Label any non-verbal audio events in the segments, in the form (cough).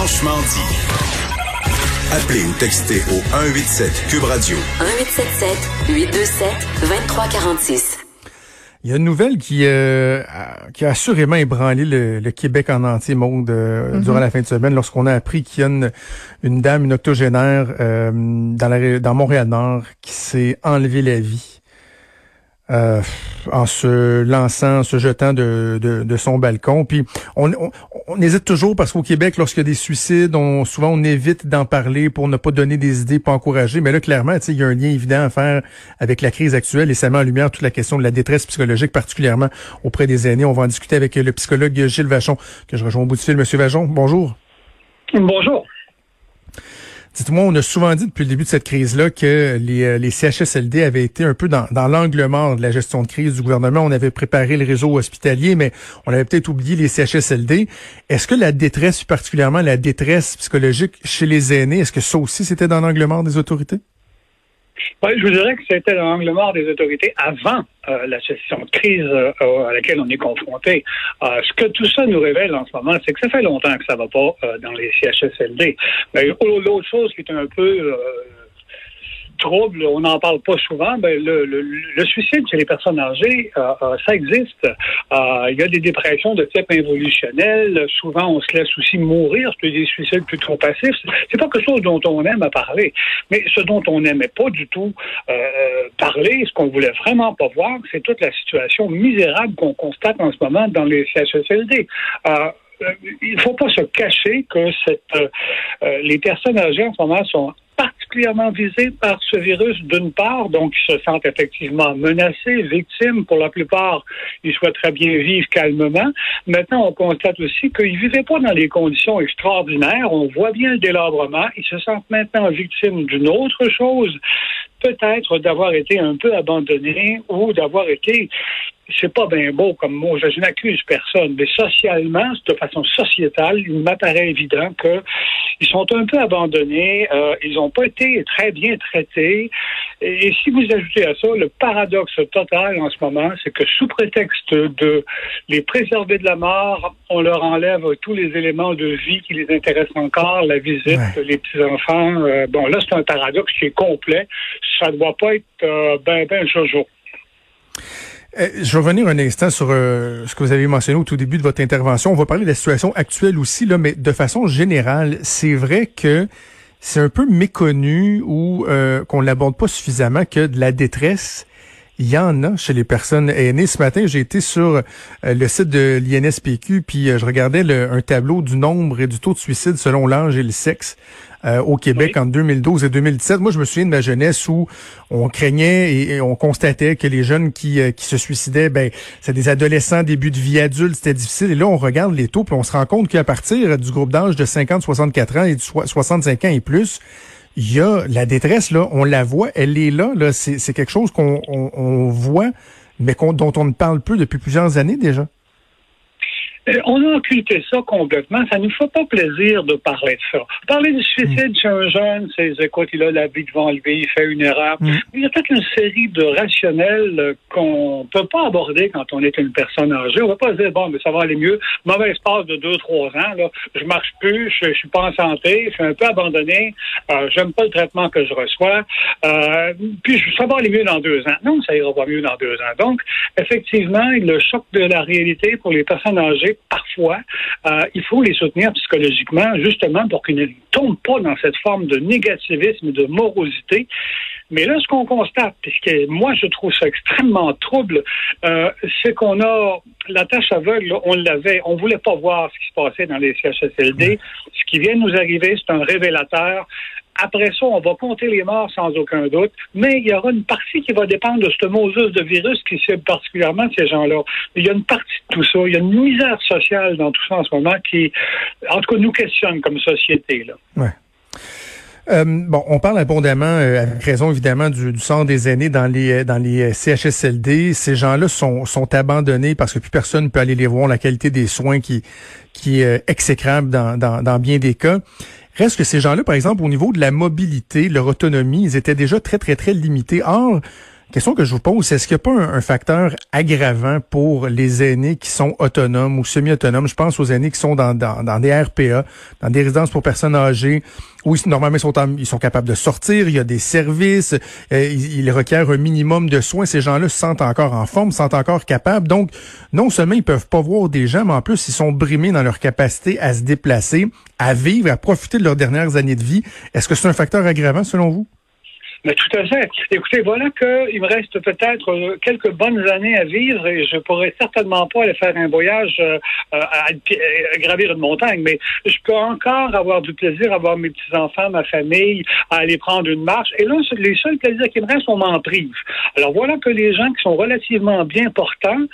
Franchement dit. Appelez ou textez au 187 Cube Radio. 1877 827 2346. Il y a une nouvelle qui, euh, a, qui a assurément ébranlé le, Québec en entier, monde euh, mm-hmm. durant la fin de semaine, lorsqu'on a appris qu'il y a une, une dame, une octogénaire euh, dans, la, dans Montréal-Nord qui s'est enlevé la vie euh, en se lançant, en se jetant de, de, son balcon. Puis on, on, hésite toujours parce qu'au Québec, lorsqu'il y a des suicides, on, souvent on évite d'en parler pour ne pas donner des idées, pas encourager. Mais là, clairement, il y a un lien évident à faire avec la crise actuelle et ça met en lumière toute la question de la détresse psychologique, particulièrement auprès des aînés. On va en discuter avec le psychologue Gilles Vachon, que je rejoins au bout du fil. Monsieur Vachon, bonjour. Bonjour. Dites-moi, on a souvent dit depuis le début de cette crise-là que les, euh, CHSLD avaient été un peu dans, dans l'angle mort de la gestion de crise du gouvernement. On avait préparé le réseau hospitalier, mais on avait peut-être oublié les CHSLD. Est-ce que la détresse, particulièrement la détresse psychologique chez les aînés, est-ce que ça aussi c'était dans l'angle mort des autorités? Oui, je vous dirais que c'était l'angle mort des autorités avant euh, la gestion de crise euh, à laquelle on est confronté. Euh, ce que tout ça nous révèle en ce moment, c'est que ça fait longtemps que ça va pas dans les CHSLD. L'autre chose qui est un peu trouble, on n'en parle pas souvent, ben le, le, suicide chez les personnes âgées, euh, euh, ça existe. Euh, il y a des dépressions de type involutionnel. Souvent, on se laisse aussi mourir. C'est des suicides plutôt passifs. C'est pas quelque chose dont on aime à parler. Mais ce dont on n'aimait pas du tout parler, ce qu'on voulait vraiment pas voir, c'est toute la situation misérable qu'on constate en ce moment dans les CHSLD il ne faut pas se cacher que cette, les personnes âgées en ce moment sont particulièrement visés par ce virus d'une part, donc ils se sentent effectivement menacés, victimes. Pour la plupart, ils souhaiteraient bien vivre calmement. Maintenant, on constate aussi qu'ils ne vivaient pas dans des conditions extraordinaires. On voit bien le délabrement. Ils se sentent maintenant victimes d'une autre chose, peut-être d'avoir été un peu abandonnés ou d'avoir été c'est pas bien beau comme mot. Je, n'accuse personne, mais socialement, de façon sociétale, il m'apparaît évident qu'ils sont un peu abandonnés. Euh, ils n'ont pas été très bien traités. Et, si vous ajoutez à ça le paradoxe total en ce moment, c'est que sous prétexte de les préserver de la mort, on leur enlève tous les éléments de vie qui les intéressent encore, la visite, les petits enfants. Euh, bon, là, c'est un paradoxe qui est complet. Ça ne doit pas être euh, ben ben jojo. Euh, je vais revenir un instant sur euh, ce que vous avez mentionné au tout début de votre intervention. On va parler de la situation actuelle aussi, là, mais de façon générale, c'est vrai que c'est un peu méconnu ou euh, qu'on l'aborde pas suffisamment que de la détresse, il y en a chez les personnes aînées. Ce matin, j'ai été sur le site de l'INSPQ, puis je regardais un tableau du nombre et du taux de suicide selon l'âge et le sexe euh, au Québec en 2012 et 2017. Moi, je me souviens de ma jeunesse où on craignait et, on constatait que les jeunes qui, euh, qui se suicidaient, ben, c'est des adolescents, début de vie adulte, c'était difficile. Et là, on regarde les taux, puis on se rend compte qu'à partir du groupe d'âge de 50-64 ans et de 65 ans et plus, il y a la détresse, là, on la voit, elle est là. C'est quelque chose qu'on on, voit, mais dont on ne parle plus depuis plusieurs années déjà. Euh, on a occulté ça complètement. Ça ne nous fait pas plaisir de parler de ça. Parler du suicide chez un jeune, c'est écoute, il a la vie devant lui, il fait une erreur. Mm. Il y a toute une série de rationnels qu'on peut pas aborder quand on est une personne âgée. On va pas se dire bon, mais ça va aller mieux. Mauvais espace de deux, trois ans, là, je marche plus, je, suis pas en santé, je suis un peu abandonné, euh, j'aime pas le traitement que je reçois. Euh, puis ça va aller mieux dans deux ans. Non, ça ira pas mieux dans deux ans. Donc, effectivement, le choc de la réalité pour les personnes âgées parfois, euh, il faut les soutenir psychologiquement, justement pour qu'ils ne tombent pas dans cette forme de négativisme, de morosité. Mais là, ce qu'on constate, puisque moi je trouve ça extrêmement trouble, euh, c'est qu'on a la tâche aveugle, on l'avait, on voulait pas voir ce qui se passait dans les CHSLD. Ce qui vient de nous arriver, c'est un révélateur. Après ça, on va compter les morts sans aucun doute, mais il y aura une partie qui va dépendre de ce mosus de virus qui cible particulièrement ces gens-là. Il y a une partie de tout ça, il y a une misère sociale dans tout ça en ce moment qui, en tout cas, nous questionne comme société. Là. Euh, bon, on parle abondamment, euh, avec raison évidemment, du, du sort des aînés dans les euh, dans les CHSLD. Ces gens-là sont, abandonnés parce que plus personne ne peut aller les voir. La qualité des soins qui qui est exécrable dans, dans bien des cas. Reste que ces gens-là, par exemple, au niveau de la mobilité, leur autonomie, ils étaient déjà très, très, très limités. Or, Question que je vous pose, est-ce qu'il n'y a pas un, facteur aggravant pour les aînés qui sont autonomes ou semi-autonomes? Je pense aux aînés qui sont dans, dans, des RPA, dans des résidences pour personnes âgées, où normalement ils sont, ils sont capables de sortir, il y a des services, euh, ils, requièrent un minimum de soins. Ces gens-là se sentent encore en forme, se sentent encore capables. Donc, non seulement ils peuvent pas voir des gens, mais en plus, ils sont brimés dans leur capacité à se déplacer, à vivre, à profiter de leurs dernières années de vie. Est-ce que c'est un facteur aggravant selon vous? Mais tout à fait. Écoutez, voilà qu'il me reste peut-être euh, quelques bonnes années à vivre et je pourrais certainement pas aller faire un voyage euh, euh, à, gravir une montagne, mais je peux encore avoir du plaisir à voir mes petits-enfants, ma famille, à aller prendre une marche. Et là, les seuls plaisirs qui me restent, on m'en prive. Alors voilà que les gens qui sont relativement bien portants,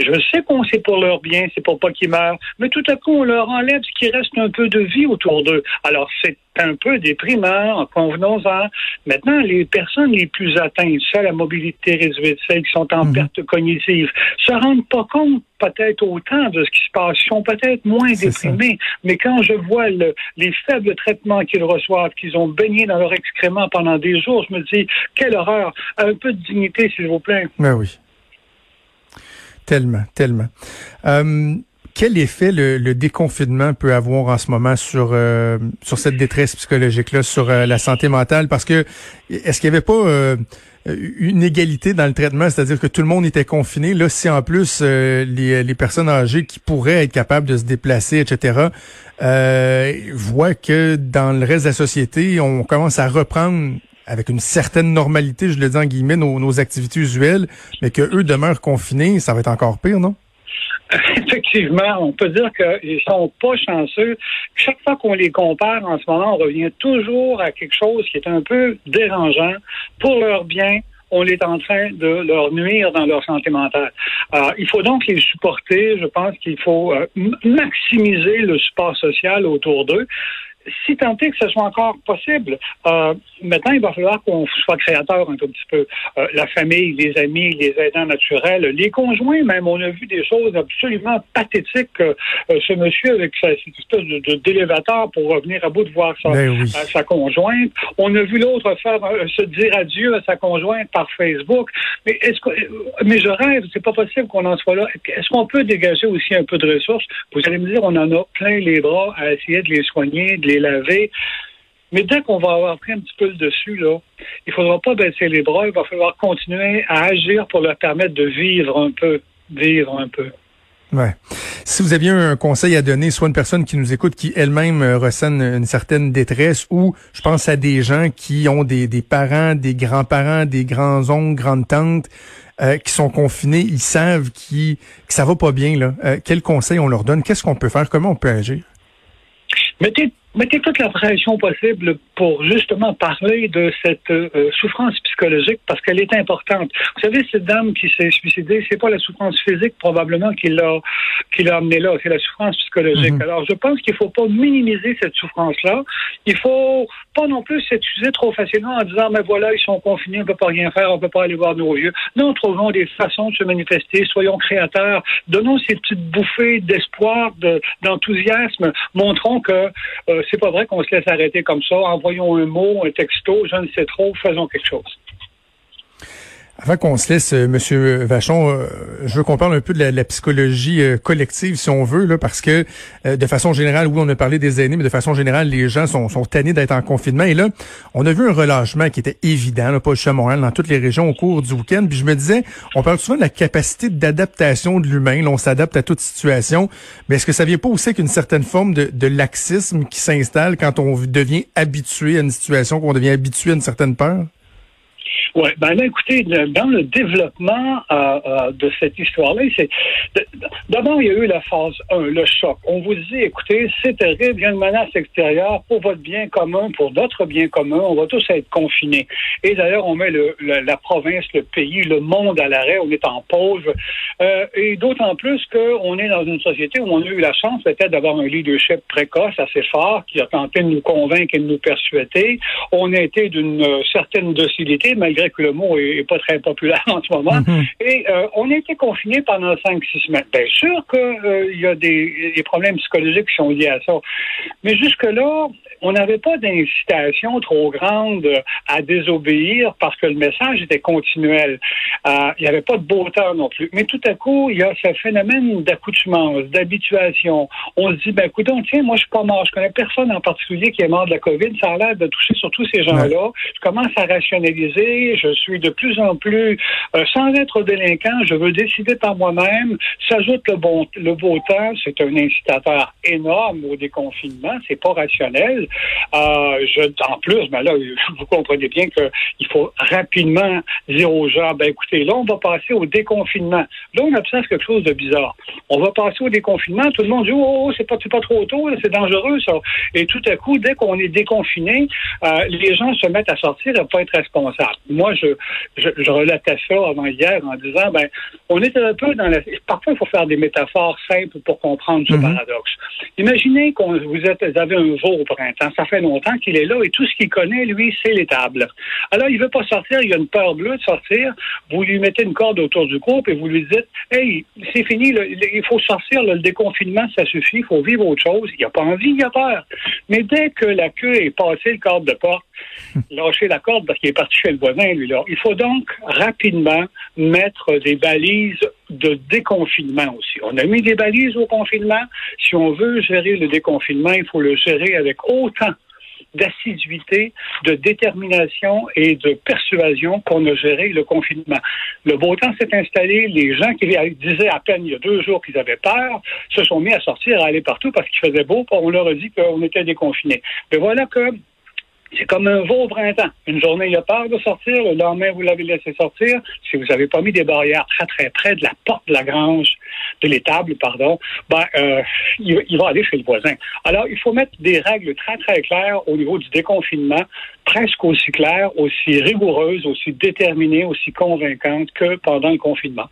je sais qu'on sait pour leur bien, c'est pour pas qu'ils meurent, mais tout à coup, on leur enlève ce qui reste un peu de vie autour d'eux. Alors, c'est un peu déprimant, en convenons-en. Maintenant, les personnes les plus atteintes, celles à mobilité réduite, celles qui sont en mhm. perte cognitive, se rendent pas compte peut-être autant de ce qui se passe. Ils sont peut-être moins déprimés, mais quand je vois les faibles traitements qu'ils reçoivent, qu'ils ont baigné dans leur excrément pendant des jours, je me dis, quelle horreur. Un peu de dignité, s'il vous plaît. Ben oui. Tellement, tellement. Euh, quel effet le, déconfinement peut avoir en ce moment sur euh, sur cette détresse psychologique là, sur euh, la santé mentale? Parce que est-ce qu'il n'y avait pas une égalité dans le traitement, c'est-à-dire que tout le monde était confiné. Là, si en plus les, les personnes âgées qui pourraient être capables de se déplacer, etc., voient que dans le reste de la société, on commence à reprendre avec une certaine normalité, je le dis en guillemets, nos, activités usuelles, mais que eux demeurent confinés, ça va être encore pire, non? (laughs) Effectivement, on peut dire qu'ils sont pas chanceux. Chaque fois qu'on les compare en ce moment, on revient toujours à quelque chose qui est un peu dérangeant pour leur bien. On est en train de leur nuire dans leur santé mentale. Il faut donc les supporter. Je pense qu'il faut euh, maximiser le support social autour d'eux si tant est que ce soit encore possible, euh, maintenant, il va falloir qu'on soit créateur un tout petit peu. Euh, la famille, les amis, les aidants naturels, les conjoints même. On a vu des choses absolument pathétiques. Euh, ce monsieur avec sa, cette espèce de, d'élévateur pour revenir à bout de voir sa, ben sa conjointe. On a vu l'autre faire se dire adieu à sa conjointe par Facebook. Mais est-ce que, mais je rêve, c'est pas possible qu'on en soit là. Est-ce qu'on peut dégager aussi un peu de ressources? Vous allez me dire, on en a plein les bras à essayer de les soigner, de les laver. Mais dès qu'on va avoir pris un petit peu le dessus, là, il ne faudra pas baisser les bras, il va falloir continuer à agir pour leur permettre de vivre un peu, vivre un peu. Ouais. Si vous aviez un conseil à donner, soit une personne qui nous écoute qui elle-même euh, ressent une, certaine détresse, ou je pense à des gens qui ont des, parents, des grands-parents, des grands-oncles, grandes-tantes euh, qui sont confinés, ils savent qui, que ça va pas bien. Là. Euh, quel conseil on leur donne? Qu'est-ce qu'on peut faire? Comment on peut agir? Mettez mettez toute la pression possible pour justement parler de cette euh, souffrance psychologique? Parce qu'elle est importante. Vous savez, cette dame qui s'est suicidée, c'est pas la souffrance physique probablement qui l'a qui l'a amenée là, c'est la souffrance psychologique. Mhm. Alors, je pense qu'il faut pas minimiser cette souffrance-là. Il faut pas non plus s'excuser trop facilement en disant, mais voilà, ils sont confinés, on peut pas rien faire, on peut pas aller voir nos vieux. Non, trouvons des façons de se manifester, soyons créateurs, donnons ces petites bouffées d'espoir, d'enthousiasme, montrons que euh, c'est pas vrai qu'on se laisse arrêter comme ça. Envoyons un mot, un texto, je ne sais trop, faisons quelque chose. Avant qu'on se laisse, euh, Monsieur Vachon, euh, je veux qu'on parle un peu de la, psychologie euh, collective, si on veut, là, parce que de façon générale, oui, on a parlé des aînés, mais de façon générale, les gens sont, sont tannés d'être en confinement. Et là, on a vu un relâchement qui était évident, là, pas juste à Montréal, dans toutes les régions au cours du week-end. Puis je me disais, on parle souvent de la capacité d'adaptation de l'humain. on s'adapte à toute situation. Mais est-ce que ça vient pas aussi qu'une certaine forme de, de laxisme qui s'installe quand on devient habitué à une situation, qu'on devient habitué à une certaine peur? Oui, ben là, écoutez, dans le développement euh, euh, de cette histoire-là, c'est d'abord il y a eu la phase 1, le choc. On vous dit, écoutez, c'est terrible, il y a une menace extérieure pour votre bien commun, pour notre bien commun, on va tous être confinés. Et d'ailleurs, on met le, la province, le pays, le monde à l'arrêt, on est en pause. Euh, et d'autant plus qu'on est dans une société où on a eu la chance peut-être d'avoir un leadership précoce, assez fort, qui a tenté de nous convaincre et de nous persuader. On a été d'une certaine docilité, malgré que le mot est, pas très populaire (laughs) en ce moment. Mhm. Et euh, on a été confinés pendant cinq, six semaines. Bien sûr qu'il euh, y a des, des, problèmes psychologiques qui sont liés à ça. Mais jusque-là, on n'avait pas d'incitation trop grande à désobéir parce que le message était continuel. Euh, il n'y avait pas de beau temps non plus. Mais tout à coup, il y a ce phénomène d'accoutumance, d'habituation. On se dit, ben écoute, tiens, moi je suis pas mort. Je connais personne en particulier qui est mort de la COVID. Ça a l'air de toucher surtout ces gens-là. Je commence à rationaliser. Je suis de plus en plus, euh, sans être délinquant, je veux décider par moi-même. S'ajoute le bon, le beau temps. C'est un incitateur énorme au déconfinement. C'est pas rationnel. Euh, en plus, ben là, vous comprenez bien qu'il faut rapidement dire aux gens, ben écoutez, là, on va passer au déconfinement. Là, on observe quelque chose de bizarre. On va passer au déconfinement. Tout le monde dit, oh, oh c'est pas, trop tôt, c'est dangereux, ça. Et tout à coup, dès qu'on est déconfiné, euh, les gens se mettent à sortir et pas être responsables. Je, je, je relatais ça avant hier en disant, ben, on est un peu dans la... Parfois, il faut faire des métaphores simples pour comprendre ce mhm. paradoxe. Imaginez qu'on vous, êtes, vous avez un veau au printemps. Ça fait longtemps qu'il est là et tout ce qu'il connaît, lui, c'est les tables. Alors, il veut pas sortir, il a une peur bleue de sortir. Vous lui mettez une corde autour du cou et vous lui dites, hey, c'est fini, il faut sortir, le déconfinement, ça suffit, il faut vivre autre chose. Il a pas envie, il a peur. Mais dès que la queue est passée le corde de porte, lâcher la corde parce qu'il est parti chez le voisin, lui, là. Il faut donc rapidement mettre des balises de déconfinement aussi. On a mis des balises au confinement. Si on veut gérer le déconfinement, il faut le gérer avec autant d'assiduité, de détermination et de persuasion qu'on a géré le confinement. Le beau temps s'est installé. Les gens qui disaient à peine il y a deux jours qu'ils avaient peur se sont mis à sortir, à aller partout parce qu'il faisait beau. On leur a dit qu'on était déconfinés. Mais voilà que c'est comme un veau au printemps. Une journée, il a peur de sortir. Le lendemain, vous l'avez laissé sortir. Si vous n'avez pas mis des barrières très, très près de la porte de la grange, de l'étable, pardon, ben, euh, il, va aller chez le voisin. Alors, il faut mettre des règles très, très claires au niveau du déconfinement, presque aussi claires, aussi rigoureuses, aussi déterminées, aussi convaincantes que pendant le confinement.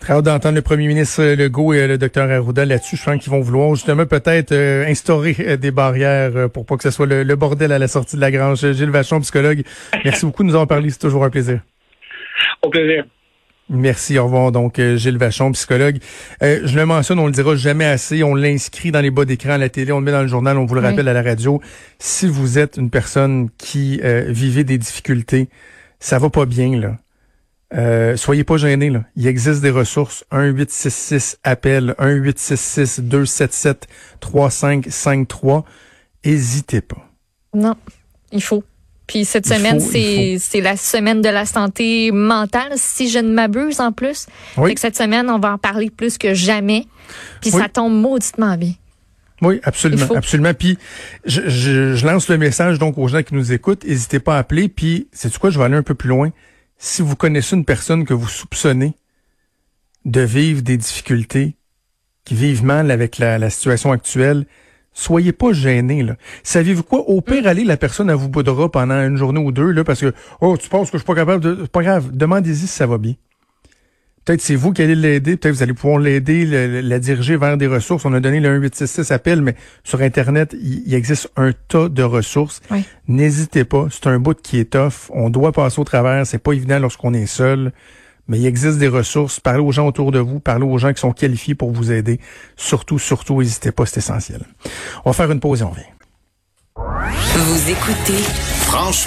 Très hâte d'entendre le premier ministre Legault et le docteur Arruda là-dessus. Je pense qu'ils vont vouloir justement peut-être euh, instaurer euh, des barrières euh, pour pas que ce soit le, bordel à la sortie de la grange. Gilles Vachon, psychologue, merci beaucoup de nous avoir parlé. C'est toujours un plaisir. Au plaisir. Merci, au revoir. Donc, Gilles Vachon, psychologue. je le mentionne, on le dira jamais assez. On l'inscrit dans les bas d'écran à la télé, on le met dans le journal, on vous le rappelle à la radio. Si vous êtes une personne qui vivait des difficultés, ça va pas bien, là. Euh, soyez pas gênés, là. Il existe des ressources. 1-866 appel 1-866-277-3553. Hésitez pas. Non, il faut. Puis cette semaine, c'est la semaine de la santé mentale, si je ne m'abuse en plus. Oui. que cette semaine, on va en parler plus que jamais. Puis ça tombe mauditement bien. Oui, absolument, absolument. Puis je, je, je, lance le message donc aux gens qui nous écoutent. N'hésitez pas à appeler. Puis c'est quoi, je vais aller un peu plus loin si vous connaissez une personne que vous soupçonnez de vivre des difficultés, qui vivent mal avec la, situation actuelle, soyez pas gênés. Là. Savez-vous quoi? Au pire, mm. allez, la personne, à vous boudra pendant une journée ou deux, là, parce que, oh, tu penses que je suis pas capable de... C'est pas grave. Demandez-y si ça va bien. Peut-être c'est vous qui allez l'aider, peut-être vous allez pouvoir l'aider, la diriger vers des ressources. On a donné le 1866 appel, mais sur Internet, il, existe un tas de ressources. N'hésitez pas, c'est un bout qui est tough. On doit passer au travers, c'est pas évident lorsqu'on est seul. Mais il existe des ressources. Parlez aux gens autour de vous, parlez aux gens qui sont qualifiés pour vous aider. Surtout, surtout, n'hésitez pas, c'est essentiel. On va faire une pause et on revient. Vous écoutez Franchement.